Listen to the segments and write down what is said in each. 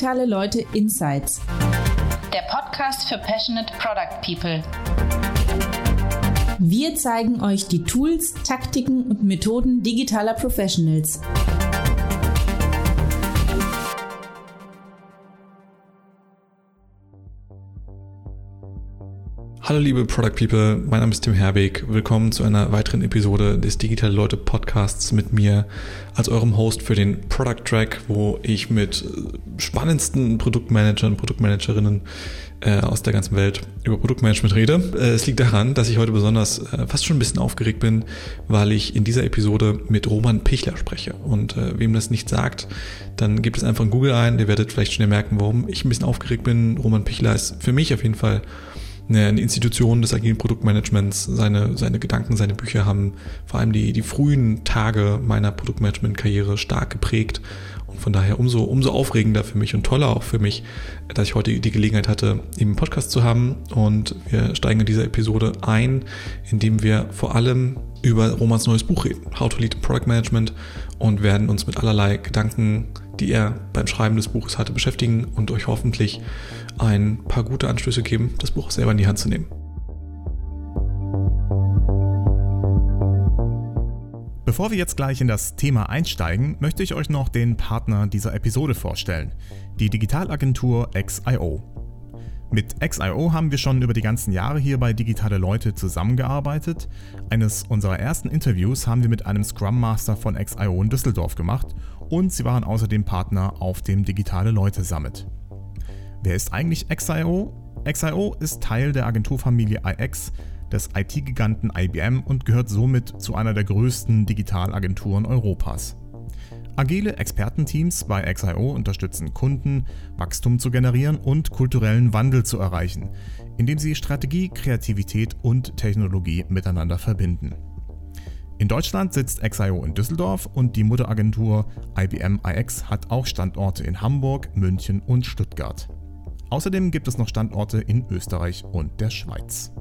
Digitale Leute Insights. Der Podcast für Passionate Product People. Wir zeigen euch die Tools, Taktiken und Methoden digitaler Professionals. Hallo liebe Product People, mein Name ist Tim Herweg. Willkommen zu einer weiteren Episode des Digitale Leute Podcasts mit mir als eurem Host für den Product Track, wo ich mit spannendsten Produktmanagern, Produktmanagerinnen äh, aus der ganzen Welt über Produktmanagement rede. Äh, es liegt daran, dass ich heute besonders äh, fast schon ein bisschen aufgeregt bin, weil ich in dieser Episode mit Roman Pichler spreche. Und wem das nicht sagt, dann gebt es einfach in Google ein. Ihr werdet vielleicht schnell merken, warum ich ein bisschen aufgeregt bin. Roman Pichler ist für mich auf jeden Fall eine Institution des agilen Produktmanagements. Seine, seine Gedanken, seine Bücher haben vor allem die, die frühen Tage meiner Produktmanagement-Karriere stark geprägt. Und von daher umso, umso aufregender für mich und toller auch für mich, dass ich heute die Gelegenheit hatte, eben einen Podcast zu haben. Und wir steigen in dieser Episode ein, indem wir vor allem über Romans neues Buch reden, How to Lead Product Management, und werden uns mit allerlei Gedanken, die er beim Schreiben des Buches hatte, beschäftigen und euch hoffentlich ein paar gute Anstöße geben, das Buch selber in die Hand zu nehmen. Bevor wir jetzt gleich in das Thema einsteigen, möchte ich euch noch den Partner dieser Episode vorstellen, die Digitalagentur XIO. Mit XIO haben wir schon über die ganzen Jahre hier bei Digitale Leute zusammengearbeitet. Eines unserer ersten Interviews haben wir mit einem Scrum Master von XIO in Düsseldorf gemacht und sie waren außerdem Partner auf dem Digitale Leute Summit. Wer ist eigentlich XIO? XIO ist Teil der Agenturfamilie iX des IT-Giganten IBM und gehört somit zu einer der größten Digitalagenturen Europas. Agile Expertenteams bei XIO unterstützen Kunden, Wachstum zu generieren und kulturellen Wandel zu erreichen, indem sie Strategie, Kreativität und Technologie miteinander verbinden. In Deutschland sitzt XIO in Düsseldorf und die Mutteragentur IBM iX hat auch Standorte in Hamburg, München und Stuttgart. Außerdem gibt es noch Standorte in Österreich und der Schweiz.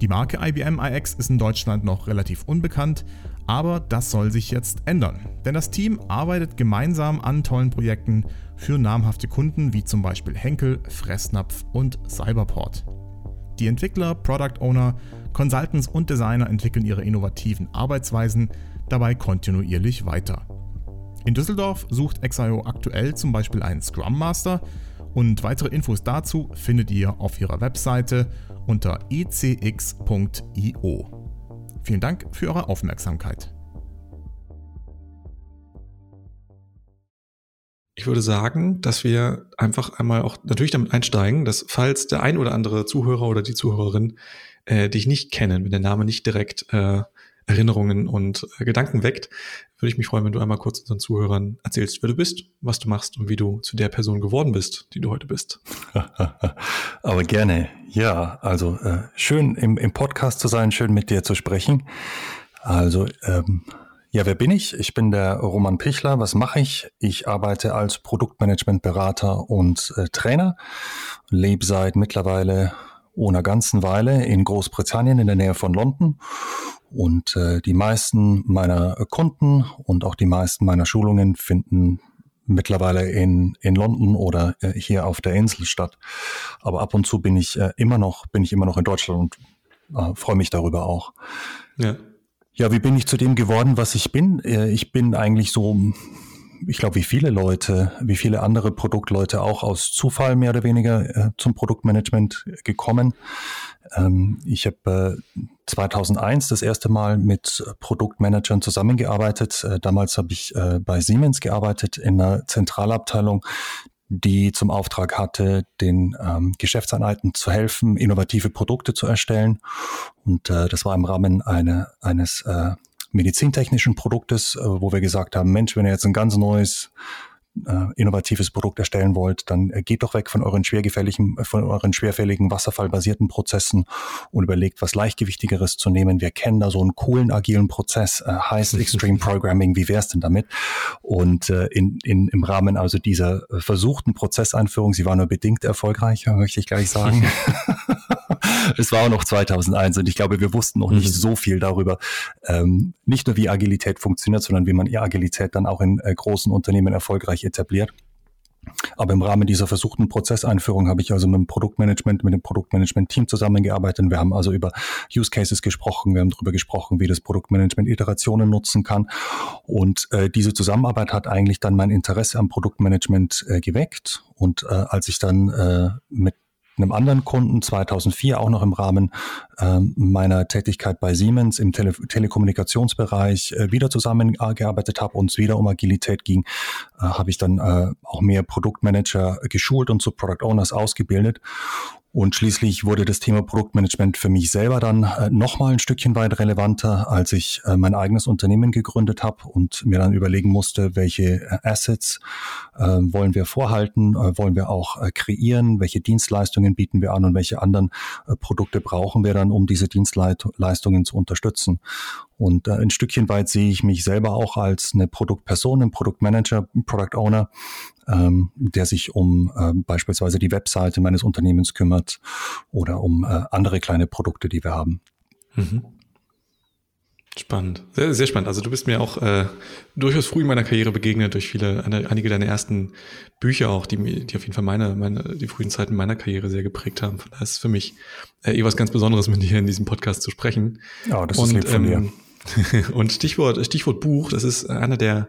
Die Marke IBM iX ist in Deutschland noch relativ unbekannt, aber das soll sich jetzt ändern. Denn das Team arbeitet gemeinsam an tollen Projekten für namhafte Kunden wie zum Beispiel Henkel, Fressnapf und Cyberport. Die Entwickler, Product Owner, Consultants und Designer entwickeln ihre innovativen Arbeitsweisen dabei kontinuierlich weiter. In Düsseldorf sucht XIO aktuell zum Beispiel einen Scrum Master, und weitere Infos dazu findet ihr auf ihrer Webseite unter ecx.io. Vielen Dank für eure Aufmerksamkeit. Ich würde sagen, dass wir einfach einmal auch natürlich damit einsteigen, dass falls der ein oder andere Zuhörer oder die Zuhörerin äh, dich nicht kennen, wenn der Name nicht direkt äh, Erinnerungen und äh, Gedanken weckt, würde ich mich freuen, wenn du einmal kurz unseren Zuhörern erzählst, wer du bist, was du machst und wie du zu der Person geworden bist, die du heute bist. Aber gerne. Ja, also äh, schön im, im Podcast zu sein, schön mit dir zu sprechen. Also ähm, ja, wer bin ich? Ich bin der Roman Pichler. Was mache ich? Ich arbeite als Produktmanagementberater und äh, Trainer, lebe seit mittlerweile einer ganzen Weile in Großbritannien in der Nähe von London und äh, die meisten meiner Kunden und auch die meisten meiner Schulungen finden mittlerweile in, in London oder äh, hier auf der Insel statt. Aber ab und zu bin ich äh, immer noch, bin ich immer noch in Deutschland und äh, freue mich darüber auch. Ja. Ja, wie bin ich zu dem geworden, was ich bin? Äh, ich bin eigentlich so ich glaube, wie viele Leute, wie viele andere Produktleute auch aus Zufall mehr oder weniger äh, zum Produktmanagement gekommen. Ähm, ich habe äh, 2001 das erste Mal mit Produktmanagern zusammengearbeitet. Äh, damals habe ich äh, bei Siemens gearbeitet in einer Zentralabteilung, die zum Auftrag hatte, den ähm, Geschäftseinheiten zu helfen, innovative Produkte zu erstellen. Und äh, das war im Rahmen eine, eines äh, medizintechnischen Produktes, äh, wo wir gesagt haben, Mensch, wenn ihr jetzt ein ganz neues äh, innovatives Produkt erstellen wollt, dann äh, geht doch weg von euren schwergefälligen, von euren schwerfälligen wasserfallbasierten Prozessen und überlegt, was leichtgewichtigeres zu nehmen. Wir kennen da so einen coolen agilen Prozess, äh, heißt Extreme Programming. Wie wär's denn damit? Und äh, in, in, im Rahmen also dieser versuchten Prozesseinführung, sie war nur bedingt erfolgreich, möchte ich gleich sagen. es war auch noch 2001 und ich glaube, wir wussten noch nicht mhm. so viel darüber, ähm, nicht nur wie Agilität funktioniert, sondern wie man Agilität dann auch in äh, großen Unternehmen erfolgreich etabliert. Aber im Rahmen dieser versuchten Prozesseinführung habe ich also mit dem Produktmanagement, mit dem Produktmanagement-Team zusammengearbeitet. Wir haben also über Use Cases gesprochen, wir haben darüber gesprochen, wie das Produktmanagement Iterationen nutzen kann. Und äh, diese Zusammenarbeit hat eigentlich dann mein Interesse am Produktmanagement äh, geweckt. Und äh, als ich dann äh, mit einem anderen Kunden 2004 auch noch im Rahmen ähm, meiner Tätigkeit bei Siemens im Tele Telekommunikationsbereich äh, wieder zusammengearbeitet habe und es wieder um Agilität ging, äh, habe ich dann äh, auch mehr Produktmanager geschult und zu Product Owners ausgebildet. Und schließlich wurde das Thema Produktmanagement für mich selber dann äh, nochmal ein Stückchen weit relevanter, als ich äh, mein eigenes Unternehmen gegründet habe und mir dann überlegen musste, welche äh, Assets äh, wollen wir vorhalten, äh, wollen wir auch äh, kreieren, welche Dienstleistungen bieten wir an und welche anderen Produkte brauchen wir dann, um diese Dienstleistungen zu unterstützen. Und ein Stückchen weit sehe ich mich selber auch als eine Produktperson, ein Produktmanager, Product Owner, ähm, der sich um äh, beispielsweise die Webseite meines Unternehmens kümmert oder um äh, andere kleine Produkte, die wir haben. Mhm. Spannend, sehr, sehr spannend. Also du bist mir auch äh, durchaus früh in meiner Karriere begegnet durch viele, eine, einige deiner ersten Bücher auch, die, die auf jeden Fall meine, meine, die frühen Zeiten meiner Karriere sehr geprägt haben. Von daher ist es für mich äh, eh was ganz Besonderes, mit dir in diesem Podcast zu sprechen. Ja, das ist Und, lieb von ähm, dir. und Stichwort, Stichwort Buch, das ist einer der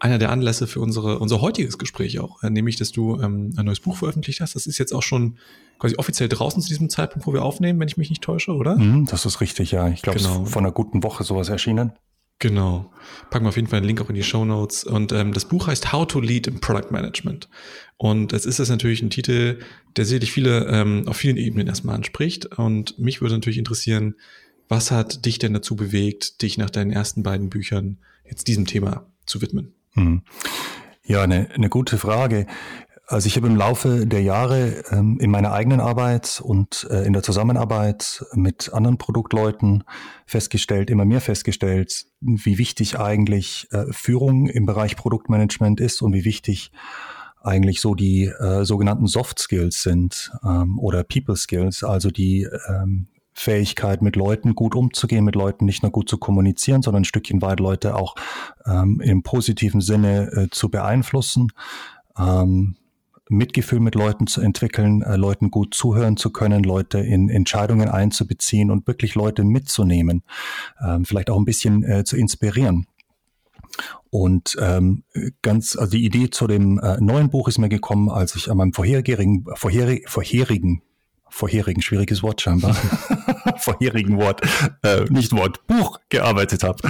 einer der Anlässe für unsere, unser heutiges Gespräch auch, äh, nämlich, dass du ähm, ein neues Buch veröffentlicht hast. Das ist jetzt auch schon quasi offiziell draußen zu diesem Zeitpunkt, wo wir aufnehmen, wenn ich mich nicht täusche, oder? Mm, das ist richtig, ja. Ich glaube, genau. es ist vor einer guten Woche sowas erschienen. Genau. Packen wir auf jeden Fall einen Link auch in die Show Notes. Und ähm, das Buch heißt How to Lead in Product Management. Und es ist das natürlich ein Titel, der sicherlich viele ähm, auf vielen Ebenen erstmal anspricht. Und mich würde natürlich interessieren, was hat dich denn dazu bewegt, dich nach deinen ersten beiden Büchern jetzt diesem Thema zu widmen? Hm. Ja, eine, eine gute Frage. Also ich habe im Laufe der Jahre ähm, in meiner eigenen Arbeit und äh, in der Zusammenarbeit mit anderen Produktleuten festgestellt, immer mehr festgestellt, wie wichtig eigentlich äh, Führung im Bereich Produktmanagement ist und wie wichtig eigentlich so die äh, sogenannten Soft Skills sind ähm, oder People Skills, also die ähm, Fähigkeit, mit Leuten gut umzugehen, mit Leuten nicht nur gut zu kommunizieren, sondern ein Stückchen weit Leute auch ähm, im positiven Sinne äh, zu beeinflussen, ähm, Mitgefühl mit Leuten zu entwickeln, äh, Leuten gut zuhören zu können, Leute in Entscheidungen einzubeziehen und wirklich Leute mitzunehmen, ähm, vielleicht auch ein bisschen äh, zu inspirieren. Und ähm, ganz, also die Idee zu dem äh, neuen Buch ist mir gekommen, als ich an meinem vorherigen, vorherig, vorherigen vorherigen, schwieriges Wort scheinbar, vorherigen Wort, äh, nicht Wort, Buch gearbeitet habe.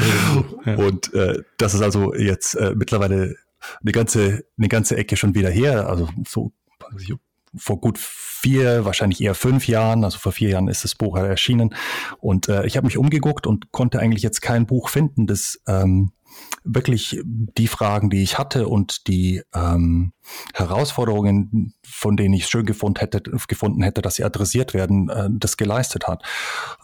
Ja. Und äh, das ist also jetzt äh, mittlerweile eine ganze, eine ganze Ecke schon wieder her, also so vor gut vier, wahrscheinlich eher fünf Jahren, also vor vier Jahren ist das Buch erschienen. Und äh, ich habe mich umgeguckt und konnte eigentlich jetzt kein Buch finden, das ähm, wirklich die Fragen, die ich hatte und die ähm, Herausforderungen, von denen ich schön gefunden hätte, gefunden hätte, dass sie adressiert werden, äh, das geleistet hat.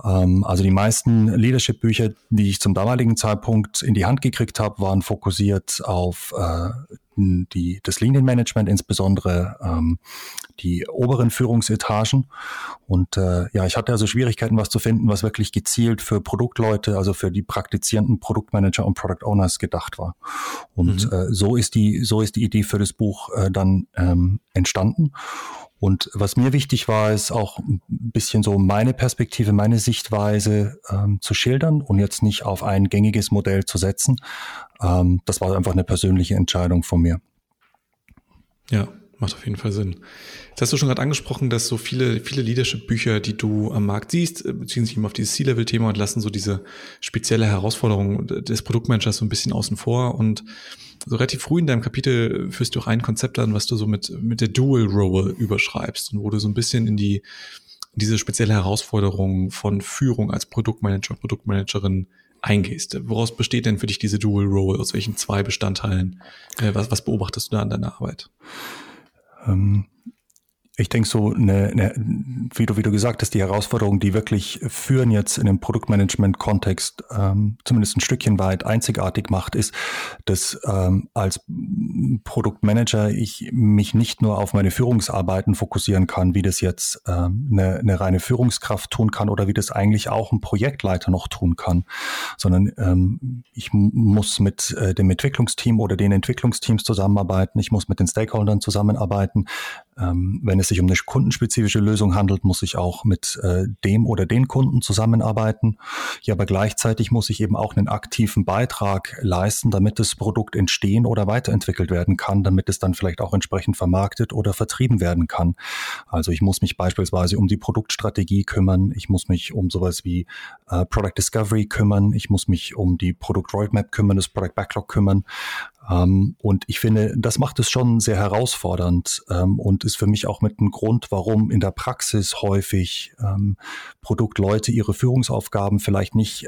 Ähm, also die meisten Leadership-Bücher, die ich zum damaligen Zeitpunkt in die Hand gekriegt habe, waren fokussiert auf äh, die, das Linienmanagement, insbesondere ähm, die oberen Führungsetagen. Und äh, ja, ich hatte also Schwierigkeiten, was zu finden, was wirklich gezielt für Produktleute, also für die praktizierenden Produktmanager und Product Owners gedacht war. Und mhm. äh, so ist die, so ist die Idee für das Buch äh, dann ähm, entstanden. Und was mir wichtig war, ist auch ein bisschen so meine Perspektive, meine Sichtweise ähm, zu schildern und jetzt nicht auf ein gängiges Modell zu setzen. Ähm, das war einfach eine persönliche Entscheidung von mir. Ja, macht auf jeden Fall Sinn. Jetzt hast du schon gerade angesprochen, dass so viele, viele Leadership-Bücher, die du am Markt siehst, äh, beziehen sich immer auf dieses C-Level-Thema und lassen so diese spezielle Herausforderung des Produktmanagers so ein bisschen außen vor und so relativ früh in deinem Kapitel führst du auch ein Konzept an, was du so mit, mit der Dual Role überschreibst und wo du so ein bisschen in die, in diese spezielle Herausforderung von Führung als Produktmanager, Produktmanagerin eingehst. Woraus besteht denn für dich diese Dual Role? Aus welchen zwei Bestandteilen? Äh, was, was beobachtest du da an deiner Arbeit? Ähm, ich denke so, eine, eine, wie, du, wie du gesagt hast, die Herausforderungen, die wirklich führen jetzt in dem Produktmanagement-Kontext ähm, zumindest ein Stückchen weit einzigartig macht, ist, dass ähm, als Produktmanager ich mich nicht nur auf meine Führungsarbeiten fokussieren kann, wie das jetzt ähm, eine, eine reine Führungskraft tun kann oder wie das eigentlich auch ein Projektleiter noch tun kann, sondern ähm, ich muss mit äh, dem Entwicklungsteam oder den Entwicklungsteams zusammenarbeiten, ich muss mit den Stakeholdern zusammenarbeiten, ähm, wenn es sich um eine kundenspezifische Lösung handelt, muss ich auch mit äh, dem oder den Kunden zusammenarbeiten. Ja, aber gleichzeitig muss ich eben auch einen aktiven Beitrag leisten, damit das Produkt entstehen oder weiterentwickelt werden kann, damit es dann vielleicht auch entsprechend vermarktet oder vertrieben werden kann. Also ich muss mich beispielsweise um die Produktstrategie kümmern, ich muss mich um sowas wie äh, Product Discovery kümmern, ich muss mich um die Produkt Roadmap kümmern, das Product Backlog kümmern. Ähm, und ich finde, das macht es schon sehr herausfordernd ähm, und ist für mich auch mit ein Grund, warum in der Praxis häufig ähm, Produktleute ihre Führungsaufgaben vielleicht nicht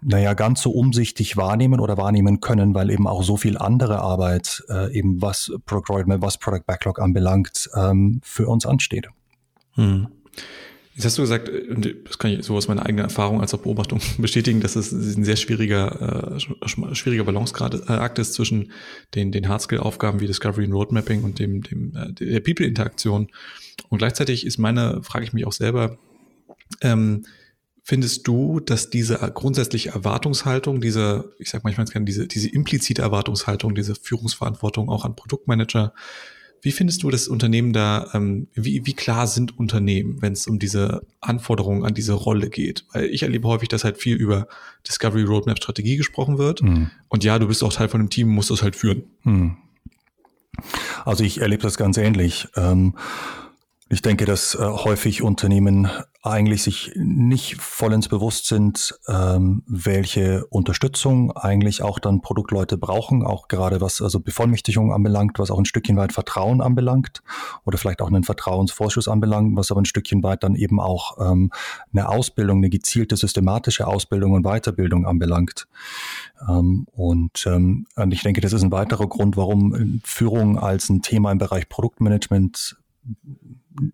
naja, ganz so umsichtig wahrnehmen oder wahrnehmen können, weil eben auch so viel andere Arbeit, äh, eben was Product Roadmap, was Product Backlog anbelangt, ähm, für uns ansteht. Hm. Jetzt hast du gesagt, äh, das kann ich so aus meiner eigenen Erfahrung als auch Beobachtung bestätigen, dass es ein sehr schwieriger, äh, schwieriger Balanceakt äh, ist zwischen den, den Hardskill-Aufgaben wie Discovery und Roadmapping und dem, dem, äh, der People-Interaktion. Und gleichzeitig ist meine, frage ich mich auch selber, ähm, findest du, dass diese grundsätzliche Erwartungshaltung, diese, ich sag manchmal gerne, diese, diese implizite Erwartungshaltung, diese Führungsverantwortung auch an Produktmanager, wie findest du das Unternehmen da, ähm, wie, wie klar sind Unternehmen, wenn es um diese Anforderungen an diese Rolle geht? Weil ich erlebe häufig, dass halt viel über Discovery Roadmap Strategie gesprochen wird. Mhm. Und ja, du bist auch Teil von einem Team, musst das halt führen. Mhm. Also ich erlebe das ganz ähnlich. Ähm, ich denke, dass äh, häufig Unternehmen eigentlich sich nicht vollends bewusst sind, ähm, welche Unterstützung eigentlich auch dann Produktleute brauchen, auch gerade was also Bevollmächtigung anbelangt, was auch ein Stückchen weit Vertrauen anbelangt oder vielleicht auch einen Vertrauensvorschuss anbelangt, was aber ein Stückchen weit dann eben auch ähm, eine Ausbildung, eine gezielte systematische Ausbildung und Weiterbildung anbelangt. Ähm, und, ähm, und ich denke, das ist ein weiterer Grund, warum Führung als ein Thema im Bereich Produktmanagement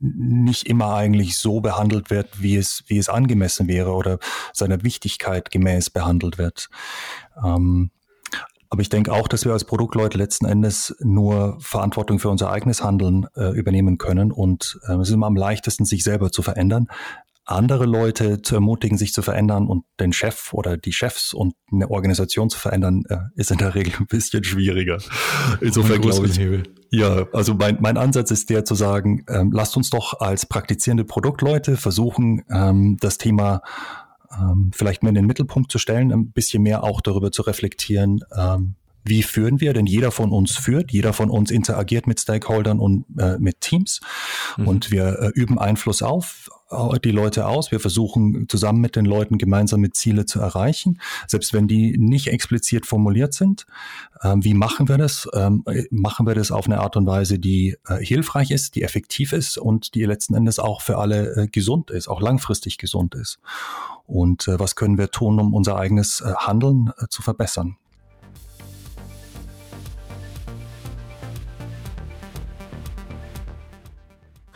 nicht immer eigentlich so behandelt wird, wie es, wie es angemessen wäre oder seiner Wichtigkeit gemäß behandelt wird. Ähm, aber ich denke auch, dass wir als Produktleute letzten Endes nur Verantwortung für unser eigenes Handeln äh, übernehmen können. Und äh, es ist immer am leichtesten, sich selber zu verändern andere Leute zu ermutigen, sich zu verändern und den Chef oder die Chefs und eine Organisation zu verändern, äh, ist in der Regel ein bisschen schwieriger. Insofern glaube ich. Ja, also mein, mein Ansatz ist der zu sagen, ähm, lasst uns doch als praktizierende Produktleute versuchen, ähm, das Thema ähm, vielleicht mehr in den Mittelpunkt zu stellen, ein bisschen mehr auch darüber zu reflektieren, ähm, wie führen wir? Denn jeder von uns führt, jeder von uns interagiert mit Stakeholdern und äh, mit Teams mhm. und wir äh, üben Einfluss auf äh, die Leute aus. Wir versuchen zusammen mit den Leuten gemeinsame Ziele zu erreichen, selbst wenn die nicht explizit formuliert sind. Ähm, wie machen wir das? Ähm, machen wir das auf eine Art und Weise, die äh, hilfreich ist, die effektiv ist und die letzten Endes auch für alle äh, gesund ist, auch langfristig gesund ist. Und äh, was können wir tun, um unser eigenes äh, Handeln äh, zu verbessern?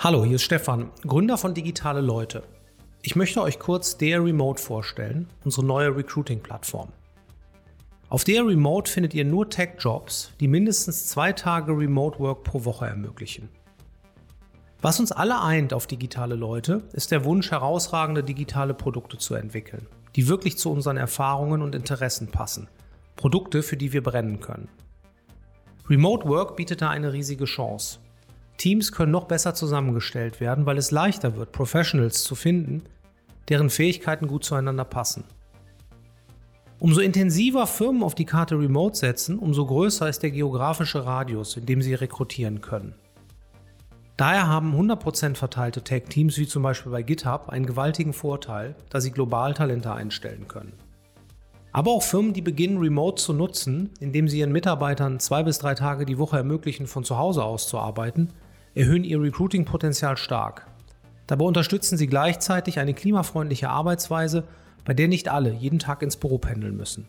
Hallo, hier ist Stefan, Gründer von Digitale Leute. Ich möchte euch kurz der Remote vorstellen, unsere neue Recruiting-Plattform. Auf der Remote findet ihr nur Tech-Jobs, die mindestens zwei Tage Remote Work pro Woche ermöglichen. Was uns alle eint auf digitale Leute, ist der Wunsch, herausragende digitale Produkte zu entwickeln, die wirklich zu unseren Erfahrungen und Interessen passen. Produkte, für die wir brennen können. Remote Work bietet da eine riesige Chance. Teams können noch besser zusammengestellt werden, weil es leichter wird, Professionals zu finden, deren Fähigkeiten gut zueinander passen. Umso intensiver Firmen auf die Karte Remote setzen, umso größer ist der geografische Radius, in dem sie rekrutieren können. Daher haben 100% verteilte Tech-Teams wie zum Beispiel bei GitHub einen gewaltigen Vorteil, da sie global Talente einstellen können. Aber auch Firmen, die beginnen, Remote zu nutzen, indem sie ihren Mitarbeitern zwei bis drei Tage die Woche ermöglichen, von zu Hause aus zu arbeiten, erhöhen ihr Recruiting-Potenzial stark. Dabei unterstützen sie gleichzeitig eine klimafreundliche Arbeitsweise, bei der nicht alle jeden Tag ins Büro pendeln müssen.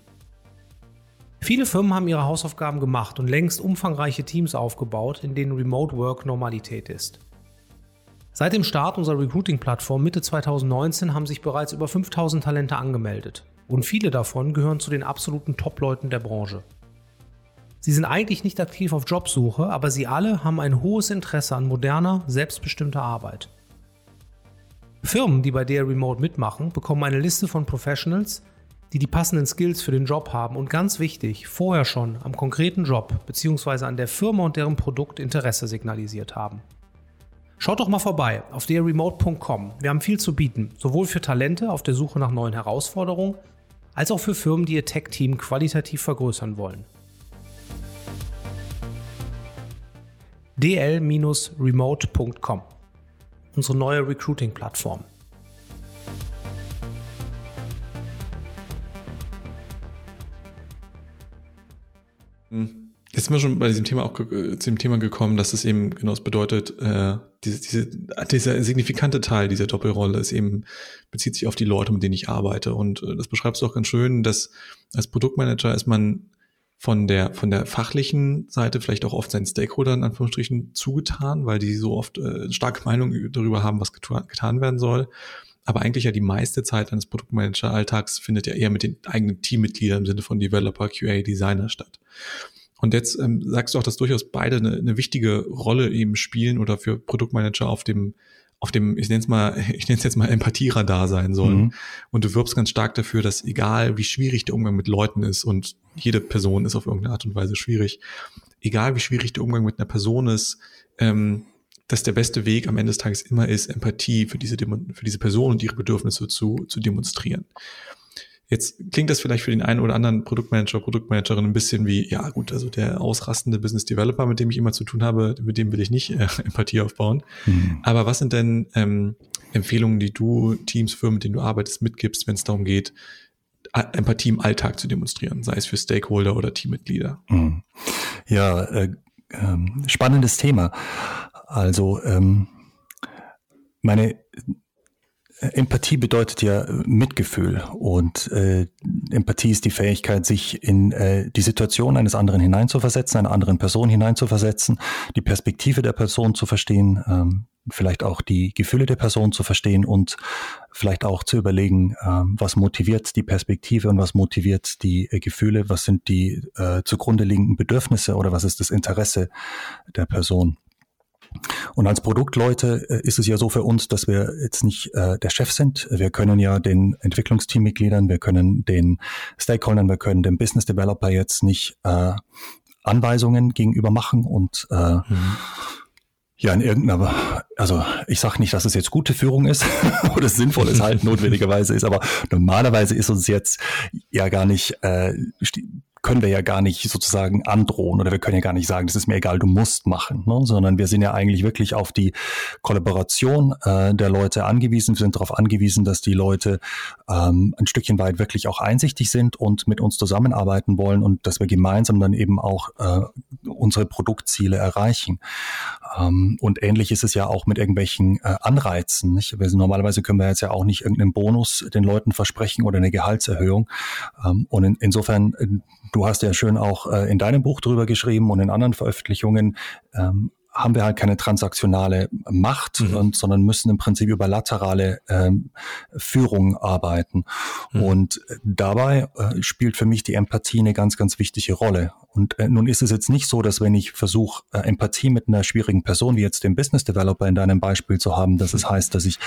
Viele Firmen haben ihre Hausaufgaben gemacht und längst umfangreiche Teams aufgebaut, in denen Remote Work Normalität ist. Seit dem Start unserer Recruiting-Plattform Mitte 2019 haben sich bereits über 5000 Talente angemeldet und viele davon gehören zu den absoluten Top-Leuten der Branche. Sie sind eigentlich nicht aktiv auf Jobsuche, aber sie alle haben ein hohes Interesse an moderner, selbstbestimmter Arbeit. Firmen, die bei der Remote mitmachen, bekommen eine Liste von Professionals, die die passenden Skills für den Job haben und ganz wichtig, vorher schon am konkreten Job bzw. an der Firma und deren Produkt Interesse signalisiert haben. Schaut doch mal vorbei auf derremote.com. Wir haben viel zu bieten, sowohl für Talente auf der Suche nach neuen Herausforderungen, als auch für Firmen, die ihr Tech-Team qualitativ vergrößern wollen. dl-remote.com Unsere neue Recruiting-Plattform. Hm. Jetzt sind wir schon bei diesem Thema auch äh, zu dem Thema gekommen, dass es eben genau das bedeutet, äh, diese, diese, dieser signifikante Teil dieser Doppelrolle ist eben, bezieht sich auf die Leute, mit denen ich arbeite. Und äh, das beschreibst du auch ganz schön, dass als Produktmanager ist man von der, von der fachlichen Seite vielleicht auch oft seinen Stakeholdern in Anführungsstrichen zugetan, weil die so oft äh, starke Meinung darüber haben, was getan, getan werden soll. Aber eigentlich ja die meiste Zeit eines Produktmanager-Alltags findet ja eher mit den eigenen Teammitgliedern im Sinne von Developer, QA, Designer statt. Und jetzt ähm, sagst du auch, dass durchaus beide eine, eine wichtige Rolle eben spielen oder für Produktmanager auf dem auf dem, ich nenne es mal, ich nenne es jetzt mal Empathieradar sein sollen. Mhm. Und du wirbst ganz stark dafür, dass egal wie schwierig der Umgang mit Leuten ist und jede Person ist auf irgendeine Art und Weise schwierig, egal wie schwierig der Umgang mit einer Person ist, ähm, dass der beste Weg am Ende des Tages immer ist, Empathie für diese, für diese Person und ihre Bedürfnisse zu, zu demonstrieren. Jetzt klingt das vielleicht für den einen oder anderen Produktmanager, Produktmanagerin ein bisschen wie, ja gut, also der ausrastende Business Developer, mit dem ich immer zu tun habe, mit dem will ich nicht äh, Empathie aufbauen. Mhm. Aber was sind denn ähm, Empfehlungen, die du Teams, Firmen, mit denen du arbeitest, mitgibst, wenn es darum geht, Empathie im Alltag zu demonstrieren, sei es für Stakeholder oder Teammitglieder? Mhm. Ja, äh, äh, spannendes Thema. Also ähm, meine Empathie bedeutet ja äh, Mitgefühl und äh, Empathie ist die Fähigkeit, sich in äh, die Situation eines anderen hineinzuversetzen, einer anderen Person hineinzuversetzen, die Perspektive der Person zu verstehen, ähm, vielleicht auch die Gefühle der Person zu verstehen und vielleicht auch zu überlegen, ähm, was motiviert die Perspektive und was motiviert die äh, Gefühle, was sind die äh, zugrunde liegenden Bedürfnisse oder was ist das Interesse der Person. Und als Produktleute äh, ist es ja so für uns, dass wir jetzt nicht äh, der Chef sind. Wir können ja den Entwicklungsteammitgliedern, wir können den Stakeholdern, wir können dem Business Developer jetzt nicht äh, Anweisungen gegenüber machen und äh, mhm. Ja, in irgendeiner, also ich sage nicht, dass es jetzt gute Führung ist oder sinnvolles Halten notwendigerweise ist, aber normalerweise ist uns jetzt ja gar nicht äh, können wir ja gar nicht sozusagen androhen oder wir können ja gar nicht sagen, das ist mir egal, du musst machen, ne? sondern wir sind ja eigentlich wirklich auf die Kollaboration äh, der Leute angewiesen. Wir sind darauf angewiesen, dass die Leute ähm, ein Stückchen weit wirklich auch einsichtig sind und mit uns zusammenarbeiten wollen und dass wir gemeinsam dann eben auch äh, unsere Produktziele erreichen. Ähm, und ähnlich ist es ja auch mit irgendwelchen äh, Anreizen. Nicht? Wir sind, normalerweise können wir jetzt ja auch nicht irgendeinen Bonus den Leuten versprechen oder eine Gehaltserhöhung. Ähm, und in, insofern äh, Du hast ja schön auch äh, in deinem Buch drüber geschrieben und in anderen Veröffentlichungen, ähm, haben wir halt keine transaktionale Macht, mhm. und, sondern müssen im Prinzip über laterale ähm, Führung arbeiten. Mhm. Und dabei äh, spielt für mich die Empathie eine ganz, ganz wichtige Rolle. Und äh, nun ist es jetzt nicht so, dass wenn ich versuche, äh, Empathie mit einer schwierigen Person, wie jetzt dem Business Developer in deinem Beispiel zu haben, dass es heißt, dass ich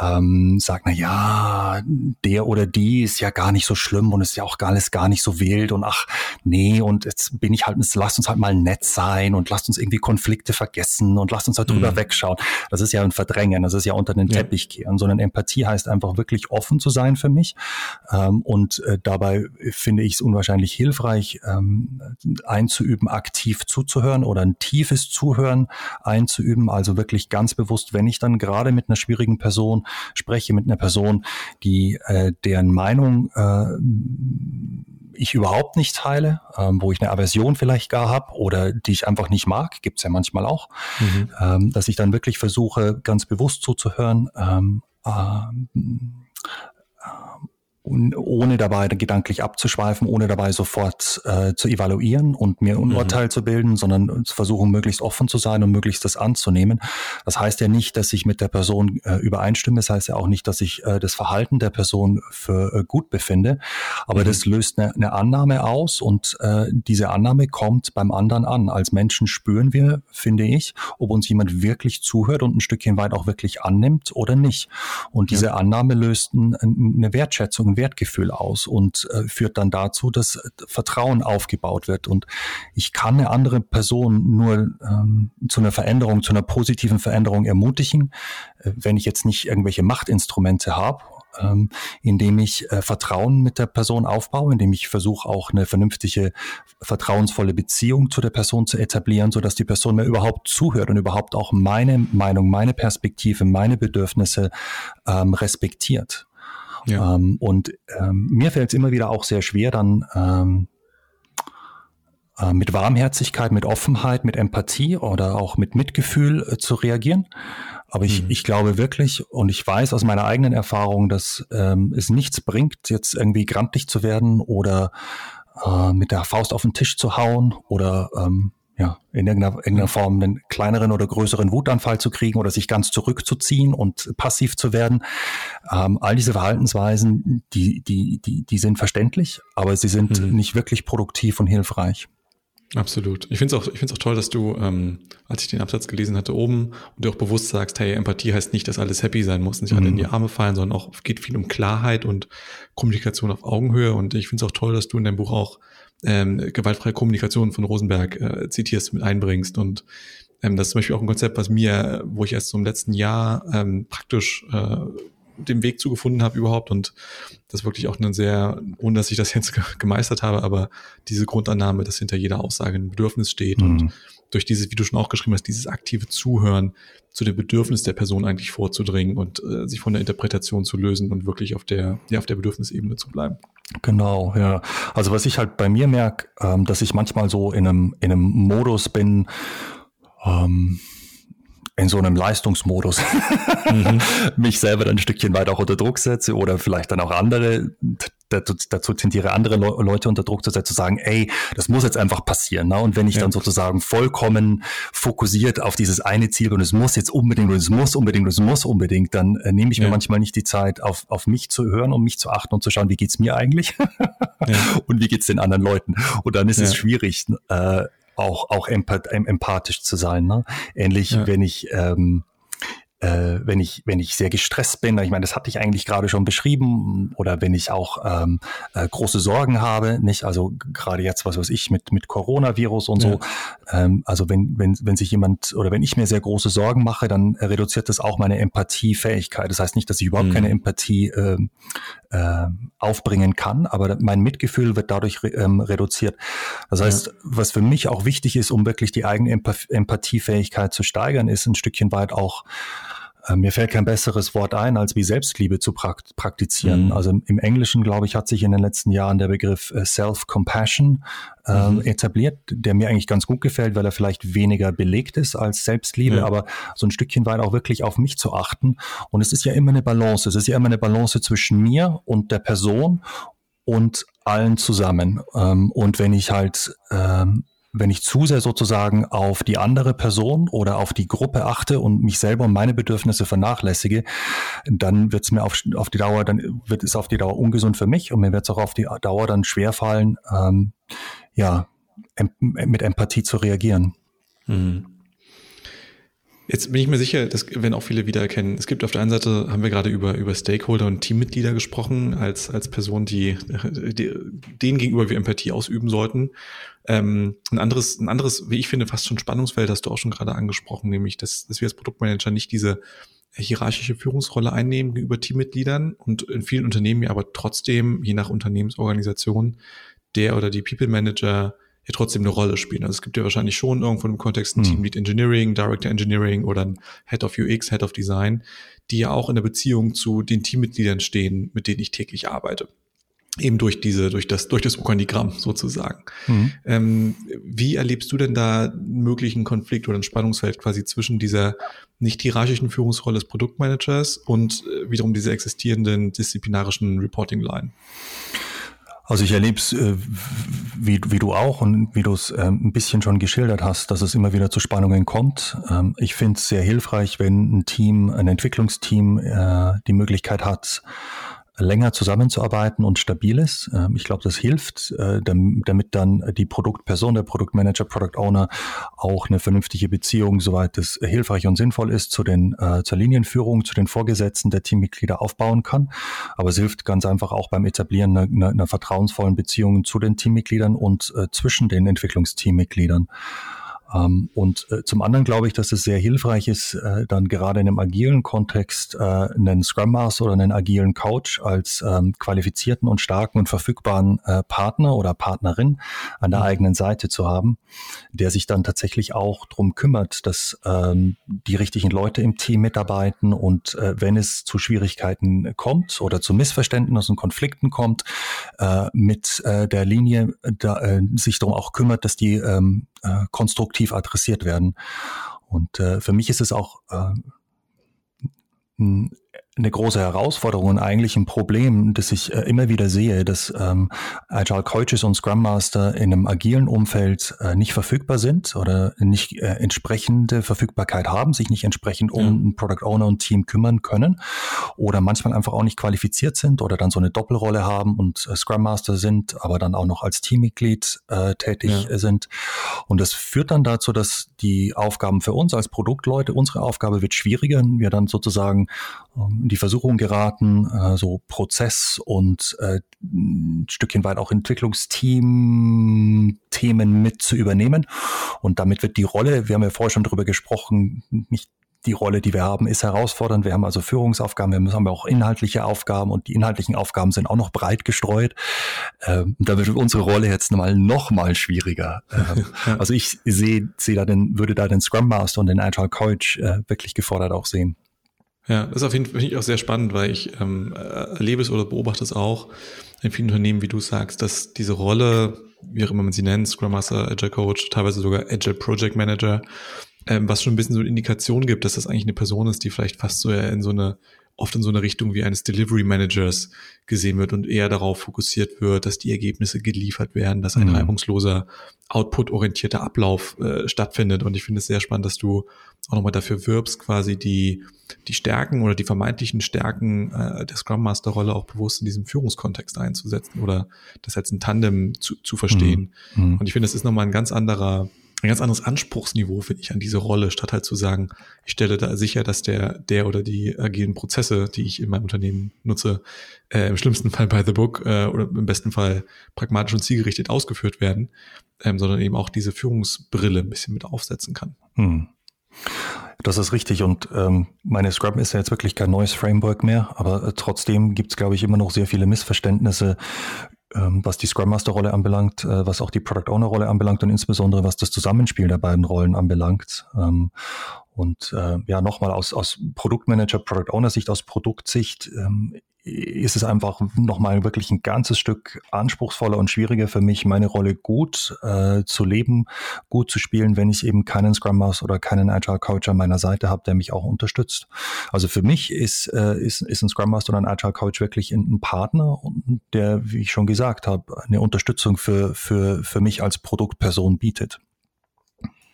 ähm, sage, na ja, der oder die ist ja gar nicht so schlimm und ist ja auch alles gar nicht so wild und ach, nee, und jetzt bin ich halt, lasst uns halt mal nett sein und lasst uns irgendwie Konflikte vergessen und lasst uns halt drüber mhm. wegschauen. Das ist ja ein Verdrängen, das ist ja unter den Teppich kehren, sondern Empathie heißt einfach wirklich offen zu sein für mich. Ähm, und äh, dabei finde ich es unwahrscheinlich hilfreich, ähm, einzuüben, aktiv zuzuhören oder ein tiefes Zuhören einzuüben. Also wirklich ganz bewusst, wenn ich dann gerade mit einer schwierigen Person spreche, mit einer Person, die äh, deren Meinung äh, ich überhaupt nicht teile, ähm, wo ich eine Aversion vielleicht gar habe oder die ich einfach nicht mag, gibt's ja manchmal auch, mhm. ähm, dass ich dann wirklich versuche, ganz bewusst zuzuhören ähm, ohne dabei gedanklich abzuschweifen, ohne dabei sofort äh, zu evaluieren und mir ein mhm. Urteil mhm. zu bilden, sondern zu versuchen, möglichst offen zu sein und möglichst das anzunehmen. Das heißt ja nicht, dass ich mit der Person äh, übereinstimme. Das heißt ja auch nicht, dass ich äh, das Verhalten der Person für äh, gut befinde. Aber mhm. das löst eine, eine Annahme aus und äh, diese Annahme kommt beim anderen an. Als Menschen spüren wir, finde ich, ob uns jemand wirklich zuhört und ein Stückchen weit auch wirklich annimmt oder nicht. Und diese ja. Annahme löst ein, eine Wertschätzung, Wertgefühl aus und äh, führt dann dazu, dass Vertrauen aufgebaut wird. Und ich kann eine andere Person nur ähm, zu einer Veränderung, zu einer positiven Veränderung ermutigen, äh, wenn ich jetzt nicht irgendwelche Machtinstrumente habe ähm, indem ich äh, Vertrauen mit der Person aufbaue, indem ich versuche auch eine vernünftige, vertrauensvolle Beziehung zu der Person zu etablieren, so dass die Person mir überhaupt zuhört und überhaupt auch meine Meinung, meine Perspektive, meine Bedürfnisse ähm, respektiert. Ja. Ähm, und ähm, mir fällt es immer wieder auch sehr schwer, dann ähm, äh, mit Warmherzigkeit, mit Offenheit, mit Empathie oder auch mit Mitgefühl äh, zu reagieren. Aber ich, mhm. ich glaube wirklich und ich weiß aus meiner eigenen Erfahrung, dass ähm, es nichts bringt, jetzt irgendwie grantig zu werden oder äh, mit der Faust auf den Tisch zu hauen oder ähm, ja, in irgendeiner, irgendeiner Form einen kleineren oder größeren Wutanfall zu kriegen oder sich ganz zurückzuziehen und passiv zu werden. Ähm, all diese Verhaltensweisen, die, die, die, die sind verständlich, aber sie sind mhm. nicht wirklich produktiv und hilfreich. Absolut. Ich finde es auch, ich find's auch toll, dass du, ähm, als ich den Absatz gelesen hatte, oben und dir auch bewusst sagst, hey, Empathie heißt nicht, dass alles happy sein muss, nicht mhm. alle in die Arme fallen, sondern auch geht viel um Klarheit und Kommunikation auf Augenhöhe. Und ich finde es auch toll, dass du in deinem Buch auch ähm, gewaltfreie Kommunikation von Rosenberg äh, zitierst, mit einbringst. Und ähm, das ist zum Beispiel auch ein Konzept, was mir, wo ich erst so im letzten Jahr ähm, praktisch äh, den Weg zugefunden habe überhaupt und das wirklich auch eine sehr, ohne dass ich das jetzt gemeistert habe, aber diese Grundannahme, dass hinter jeder Aussage ein Bedürfnis steht mhm. und durch dieses, wie du schon auch geschrieben hast, dieses aktive Zuhören zu dem Bedürfnis der Person eigentlich vorzudringen und äh, sich von der Interpretation zu lösen und wirklich auf der, ja, auf der Bedürfnisebene zu bleiben. Genau, ja. Also was ich halt bei mir merke, ähm, dass ich manchmal so in einem, in einem Modus bin, ähm, in so einem Leistungsmodus mhm. mich selber dann ein Stückchen weiter auch unter Druck setze oder vielleicht dann auch andere, dazu, dazu tendiere andere Le Leute unter Druck zu setzen, zu sagen, ey, das muss jetzt einfach passieren. Ne? Und wenn ich ja. dann sozusagen vollkommen fokussiert auf dieses eine Ziel und es muss jetzt unbedingt und es muss unbedingt und es muss unbedingt, dann äh, nehme ich ja. mir manchmal nicht die Zeit, auf, auf mich zu hören, um mich zu achten und zu schauen, wie geht's mir eigentlich ja. und wie geht's den anderen Leuten. Und dann ist es schwierig, äh, auch, auch empath empathisch zu sein. Ne? Ähnlich, ja. wenn ich ähm, äh, wenn ich wenn ich sehr gestresst bin, ich meine, das hatte ich eigentlich gerade schon beschrieben, oder wenn ich auch ähm, äh, große Sorgen habe, nicht, also gerade jetzt was weiß ich mit mit Coronavirus und ja. so, ähm, also wenn wenn wenn sich jemand oder wenn ich mir sehr große Sorgen mache, dann reduziert das auch meine Empathiefähigkeit. Das heißt nicht, dass ich überhaupt mhm. keine Empathie äh, äh, aufbringen kann, aber mein Mitgefühl wird dadurch re ähm, reduziert. Das heißt, ja. was für mich auch wichtig ist, um wirklich die eigene Empath Empathiefähigkeit zu steigern, ist ein Stückchen weit auch mir fällt kein besseres Wort ein, als wie Selbstliebe zu praktizieren. Mhm. Also im Englischen, glaube ich, hat sich in den letzten Jahren der Begriff äh, Self-Compassion äh, mhm. etabliert, der mir eigentlich ganz gut gefällt, weil er vielleicht weniger belegt ist als Selbstliebe, ja. aber so ein Stückchen weit auch wirklich auf mich zu achten. Und es ist ja immer eine Balance. Es ist ja immer eine Balance zwischen mir und der Person und allen zusammen. Ähm, und wenn ich halt ähm, wenn ich zu sehr sozusagen auf die andere Person oder auf die Gruppe achte und mich selber und meine Bedürfnisse vernachlässige, dann wird es mir auf, auf die Dauer, dann wird es auf die Dauer ungesund für mich und mir wird es auch auf die Dauer dann schwerfallen, ähm, ja, em mit Empathie zu reagieren. Mhm. Jetzt bin ich mir sicher, das werden auch viele wiedererkennen. Es gibt auf der einen Seite, haben wir gerade über, über Stakeholder und Teammitglieder gesprochen, als, als Person, die, die denen gegenüber wir Empathie ausüben sollten. Ähm, ein anderes, ein anderes, wie ich finde, fast schon Spannungsfeld hast du auch schon gerade angesprochen, nämlich, dass, dass wir als Produktmanager nicht diese hierarchische Führungsrolle einnehmen gegenüber Teammitgliedern und in vielen Unternehmen ja aber trotzdem, je nach Unternehmensorganisation, der oder die People Manager ja trotzdem eine Rolle spielen. Also es gibt ja wahrscheinlich schon irgendwo im Kontext ein hm. Team Lead Engineering, Director Engineering oder ein Head of UX, Head of Design, die ja auch in der Beziehung zu den Teammitgliedern stehen, mit denen ich täglich arbeite. eben durch diese, durch das, durch das Organigramm sozusagen. Mhm. Ähm, wie erlebst du denn da einen möglichen Konflikt oder ein Spannungsfeld quasi zwischen dieser nicht hierarchischen Führungsrolle des Produktmanagers und äh, wiederum dieser existierenden disziplinarischen Reporting-Line? Also ich erlebe es, äh, wie, wie du auch und wie du es äh, ein bisschen schon geschildert hast, dass es immer wieder zu Spannungen kommt. Ähm, ich finde es sehr hilfreich, wenn ein Team, ein Entwicklungsteam äh, die Möglichkeit hat, länger zusammenzuarbeiten und stabil ist. Ähm, ich glaube, das hilft, äh, damit dann die Produktperson, der Produktmanager, Product Owner auch eine vernünftige Beziehung, soweit es hilfreich und sinnvoll ist, zu den, äh, zur Linienführung, zu den Vorgesetzten der Teammitglieder aufbauen kann. Aber es hilft ganz einfach auch beim Etablieren einer, einer vertrauensvollen Beziehung zu den Teammitgliedern und äh, zwischen den Entwicklungsteammitgliedern. Ähm, und äh, zum anderen glaube ich, dass es sehr hilfreich ist, äh, dann gerade in einem agilen Kontext äh, einen Scrum Master oder einen agilen Coach als ähm, qualifizierten und starken und verfügbaren Partner oder Partnerin an der mhm. eigenen Seite zu haben, der sich dann tatsächlich auch darum kümmert, dass ähm, die richtigen Leute im Team mitarbeiten und wenn es zu Schwierigkeiten kommt oder zu Missverständnissen und Konflikten kommt, mit der Linie sich darum auch kümmert, dass die konstruktiv aktiv adressiert werden. Und äh, für mich ist es auch äh, eine große Herausforderung und eigentlich ein Problem, das ich äh, immer wieder sehe, dass ähm, Agile Coaches und Scrum Master in einem agilen Umfeld äh, nicht verfügbar sind oder nicht äh, entsprechende Verfügbarkeit haben, sich nicht entsprechend um ja. ein Product Owner und Team kümmern können oder manchmal einfach auch nicht qualifiziert sind oder dann so eine Doppelrolle haben und äh, Scrum Master sind, aber dann auch noch als Teammitglied äh, tätig ja. sind. Und das führt dann dazu, dass die Aufgaben für uns als Produktleute, unsere Aufgabe wird schwieriger. Wir dann sozusagen ähm, die Versuchung geraten, äh, so Prozess und äh, ein Stückchen weit auch Entwicklungsteam-Themen mit zu übernehmen. Und damit wird die Rolle, wir haben ja vorher schon drüber gesprochen, nicht die Rolle, die wir haben, ist herausfordernd. Wir haben also Führungsaufgaben, wir haben auch inhaltliche Aufgaben und die inhaltlichen Aufgaben sind auch noch breit gestreut. Ähm, da wird unsere Rolle jetzt nochmal noch mal schwieriger. Ähm, also ich sehe, sehe da den, würde da den Scrum Master und den Agile Coach äh, wirklich gefordert auch sehen. Ja, das ist auf jeden Fall auch sehr spannend, weil ich ähm, erlebe es oder beobachte es auch in vielen Unternehmen, wie du sagst, dass diese Rolle, wie auch immer man sie nennt, Scrum Master, Agile Coach, teilweise sogar Agile Project Manager, ähm, was schon ein bisschen so eine Indikation gibt, dass das eigentlich eine Person ist, die vielleicht fast so in so eine oft in so eine Richtung wie eines Delivery Managers gesehen wird und eher darauf fokussiert wird, dass die Ergebnisse geliefert werden, dass ein mhm. reibungsloser, output-orientierter Ablauf äh, stattfindet. Und ich finde es sehr spannend, dass du auch nochmal dafür wirbst, quasi die, die Stärken oder die vermeintlichen Stärken äh, der Scrum Master Rolle auch bewusst in diesem Führungskontext einzusetzen oder das als ein Tandem zu, zu verstehen. Mhm. mhm. Und ich finde, es ist nochmal ein ganz anderer ein ganz anderes Anspruchsniveau, finde ich, an diese Rolle, statt halt zu sagen, ich stelle da sicher, dass der, der oder die agilen Prozesse, die ich in meinem Unternehmen nutze, äh, im schlimmsten Fall by the book äh, oder im besten Fall pragmatisch und zielgerichtet ausgeführt werden, ähm, sondern eben auch diese Führungsbrille ein bisschen mit aufsetzen kann. Hm. Das ist richtig und ähm, meine Scrum ist ja jetzt wirklich kein neues Framework mehr, aber äh, trotzdem gibt es, glaube ich, immer noch sehr viele Missverständnisse was die Scrum Master Rolle anbelangt, äh, was auch die Product Owner Rolle anbelangt und insbesondere was das Zusammenspiel der beiden Rollen anbelangt. Ähm, und äh, ja, nochmal aus, aus Produktmanager, Product Owner Sicht, aus Produktsicht, ähm, ist es einfach nochmal wirklich ein ganzes Stück anspruchsvoller und schwieriger für mich, meine Rolle gut äh, zu leben, gut zu spielen, wenn ich eben keinen Scrum Master oder keinen Agile Coach an meiner Seite habe, der mich auch unterstützt. Also für mich ist, äh, ist, ist ein Scrum Master oder ein Agile Coach wirklich ein, Partner, der, wie ich schon gesagt habe, eine Unterstützung für, für, für mich als Produktperson bietet.